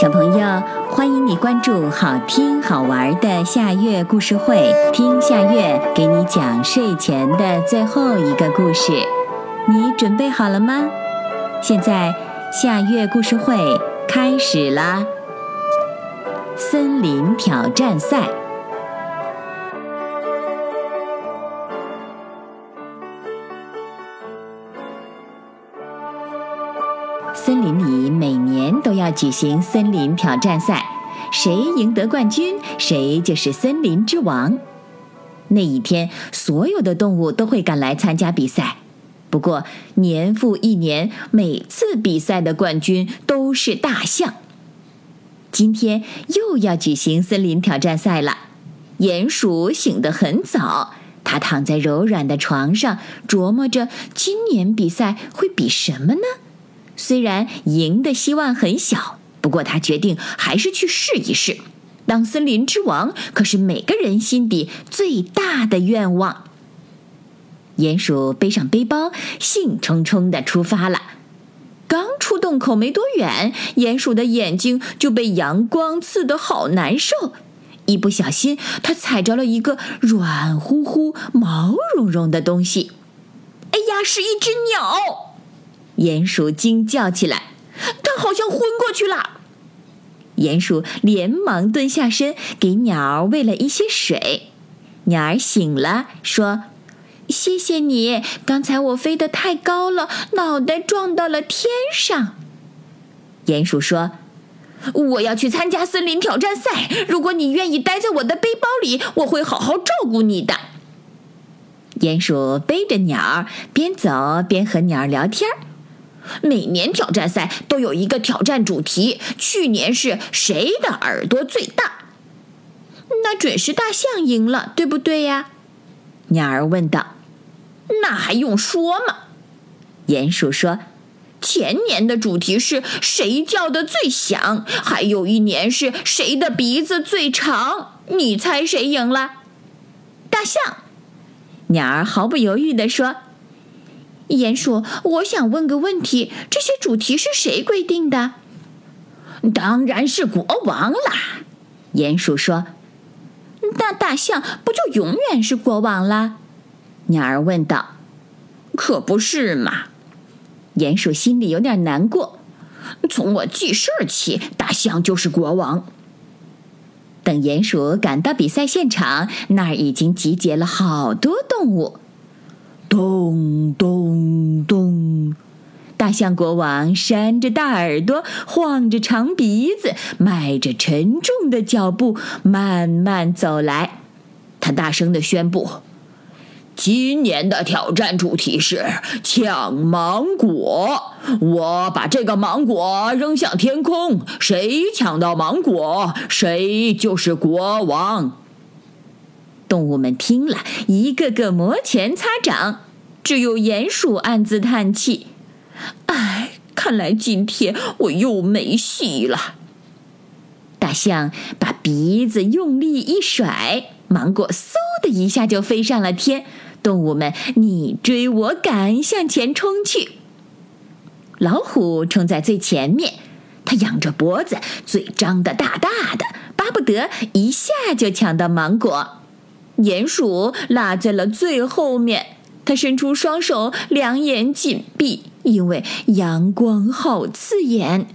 小朋友，欢迎你关注好听好玩的夏月故事会，听夏月给你讲睡前的最后一个故事。你准备好了吗？现在夏月故事会开始啦！森林挑战赛。森林里每年都要举行森林挑战赛，谁赢得冠军，谁就是森林之王。那一天，所有的动物都会赶来参加比赛。不过，年复一年，每次比赛的冠军都是大象。今天又要举行森林挑战赛了。鼹鼠醒得很早，它躺在柔软的床上，琢磨着今年比赛会比什么呢？虽然赢的希望很小，不过他决定还是去试一试。当森林之王可是每个人心底最大的愿望。鼹鼠背上背包，兴冲冲地出发了。刚出洞口没多远，鼹鼠的眼睛就被阳光刺得好难受。一不小心，它踩着了一个软乎乎、毛茸茸的东西。哎呀，是一只鸟！鼹鼠惊叫起来，它好像昏过去了。鼹鼠连忙蹲下身，给鸟儿喂了一些水。鸟儿醒了，说：“谢谢你，刚才我飞得太高了，脑袋撞到了天上。”鼹鼠说：“我要去参加森林挑战赛，如果你愿意待在我的背包里，我会好好照顾你的。”鼹鼠背着鸟儿，边走边和鸟儿聊天。每年挑战赛都有一个挑战主题，去年是谁的耳朵最大？那准是大象赢了，对不对呀？鸟儿问道。那还用说吗？鼹鼠说。前年的主题是谁叫的最响，还有一年是谁的鼻子最长。你猜谁赢了？大象。鸟儿毫不犹豫地说。鼹鼠，我想问个问题：这些主题是谁规定的？当然是国王啦。鼹鼠说：“那大象不就永远是国王啦？”鸟儿问道。“可不是嘛。”鼹鼠心里有点难过。从我记事儿起，大象就是国王。等鼹鼠赶到比赛现场，那儿已经集结了好多动物。咚咚咚！大象国王扇着大耳朵，晃着长鼻子，迈着沉重的脚步，慢慢走来。他大声的宣布：“今年的挑战主题是抢芒果。我把这个芒果扔向天空，谁抢到芒果，谁就是国王。”动物们听了一个个摩拳擦掌，只有鼹鼠暗自叹气：“唉，看来今天我又没戏了。”大象把鼻子用力一甩，芒果嗖的一下就飞上了天。动物们你追我赶，向前冲去。老虎冲在最前面，它仰着脖子，嘴张得大大的，巴不得一下就抢到芒果。鼹鼠落在了最后面，它伸出双手，两眼紧闭，因为阳光好刺眼。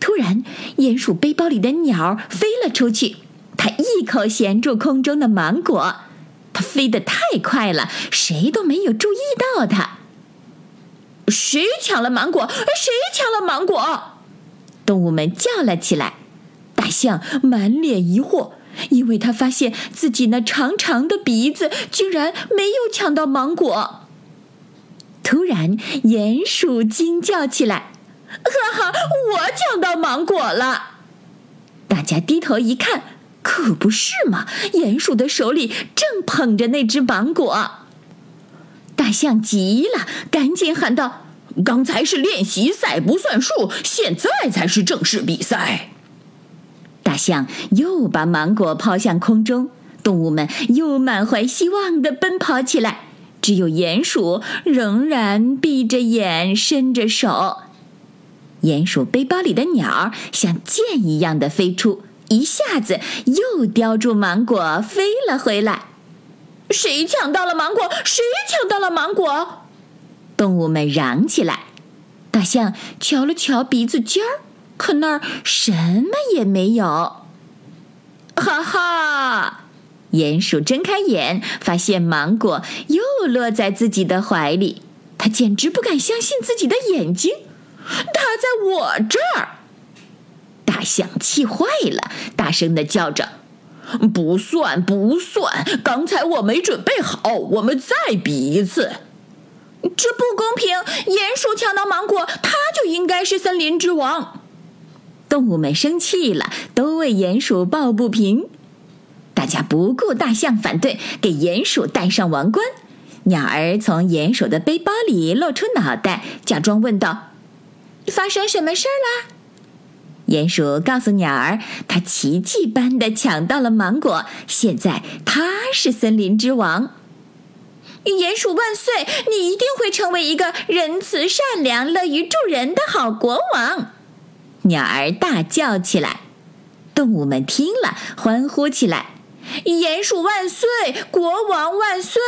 突然，鼹鼠背包里的鸟飞了出去，它一口衔住空中的芒果。它飞得太快了，谁都没有注意到它。谁抢了芒果？谁抢了芒果？动物们叫了起来。大象满脸疑惑。因为他发现自己那长长的鼻子竟然没有抢到芒果。突然，鼹鼠惊叫起来：“哈哈，我抢到芒果了！”大家低头一看，可不是嘛，鼹鼠的手里正捧着那只芒果。大象急了，赶紧喊道：“刚才是练习赛，不算数，现在才是正式比赛。”大象又把芒果抛向空中，动物们又满怀希望地奔跑起来。只有鼹鼠仍然闭着眼，伸着手。鼹鼠背包里的鸟儿像箭一样的飞出，一下子又叼住芒果飞了回来。谁抢到了芒果？谁抢到了芒果？动物们嚷起来。大象瞧了瞧鼻子尖儿，可那儿什么也没有。哈哈！鼹鼠睁开眼，发现芒果又落在自己的怀里，他简直不敢相信自己的眼睛。它在我这儿！大象气坏了，大声的叫着：“不算，不算！刚才我没准备好，我们再比一次。”这不公平！鼹鼠抢到芒果，它就应该是森林之王。动物们生气了，都为鼹鼠抱不平。大家不顾大象反对，给鼹鼠戴上王冠。鸟儿从鼹鼠的背包里露出脑袋，假装问道。发生什么事儿啦？鼹鼠告诉鸟儿，它奇迹般的抢到了芒果，现在它是森林之王。鼹鼠万岁！你一定会成为一个仁慈、善良、乐于助人的好国王。鸟儿大叫起来，动物们听了欢呼起来：“鼹鼠万岁！国王万岁！”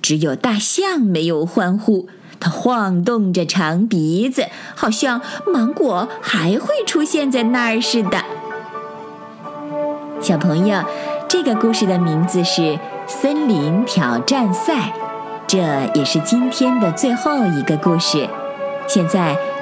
只有大象没有欢呼。它晃动着长鼻子，好像芒果还会出现在那儿似的。小朋友，这个故事的名字是《森林挑战赛》，这也是今天的最后一个故事。现在